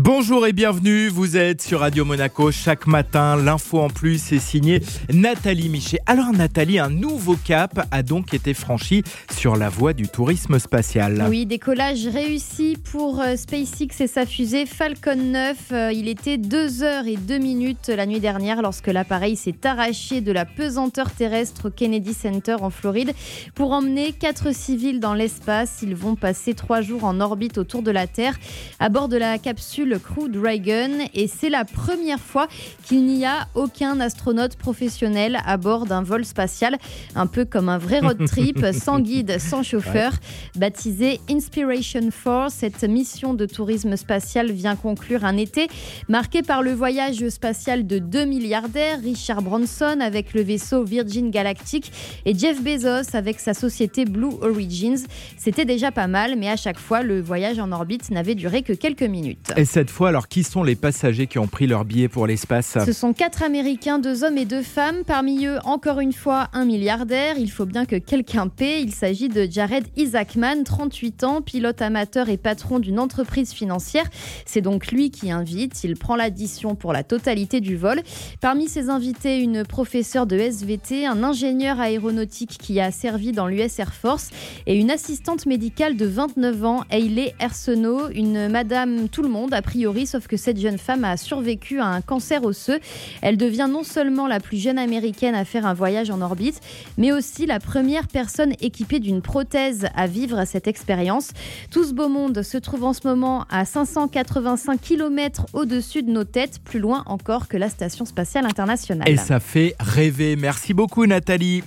Bonjour et bienvenue, vous êtes sur Radio Monaco chaque matin. L'info en plus est signée Nathalie Michet. Alors Nathalie, un nouveau cap a donc été franchi sur la voie du tourisme spatial. Oui, décollage réussi pour euh, SpaceX et sa fusée Falcon 9. Euh, il était 2 heures et 2 minutes la nuit dernière lorsque l'appareil s'est arraché de la pesanteur terrestre au Kennedy Center en Floride pour emmener quatre civils dans l'espace. Ils vont passer trois jours en orbite autour de la Terre à bord de la capsule le Crew Dragon et c'est la première fois qu'il n'y a aucun astronaute professionnel à bord d'un vol spatial, un peu comme un vrai road trip, sans guide, sans chauffeur. Baptisé Inspiration 4, cette mission de tourisme spatial vient conclure un été marqué par le voyage spatial de deux milliardaires, Richard Branson avec le vaisseau Virgin Galactic et Jeff Bezos avec sa société Blue Origins. C'était déjà pas mal, mais à chaque fois, le voyage en orbite n'avait duré que quelques minutes cette fois, alors qui sont les passagers qui ont pris leur billet pour l'espace? Ce sont quatre Américains, deux hommes et deux femmes. Parmi eux, encore une fois, un milliardaire. Il faut bien que quelqu'un paie. Il s'agit de Jared Isaacman, 38 ans, pilote amateur et patron d'une entreprise financière. C'est donc lui qui invite. Il prend l'addition pour la totalité du vol. Parmi ses invités, une professeure de SVT, un ingénieur aéronautique qui a servi dans l'US Air Force et une assistante médicale de 29 ans, Hayley Arsenault, une madame tout le monde a priori, sauf que cette jeune femme a survécu à un cancer osseux. Elle devient non seulement la plus jeune américaine à faire un voyage en orbite, mais aussi la première personne équipée d'une prothèse à vivre cette expérience. Tout ce beau monde se trouve en ce moment à 585 km au-dessus de nos têtes, plus loin encore que la Station spatiale internationale. Et ça fait rêver. Merci beaucoup Nathalie.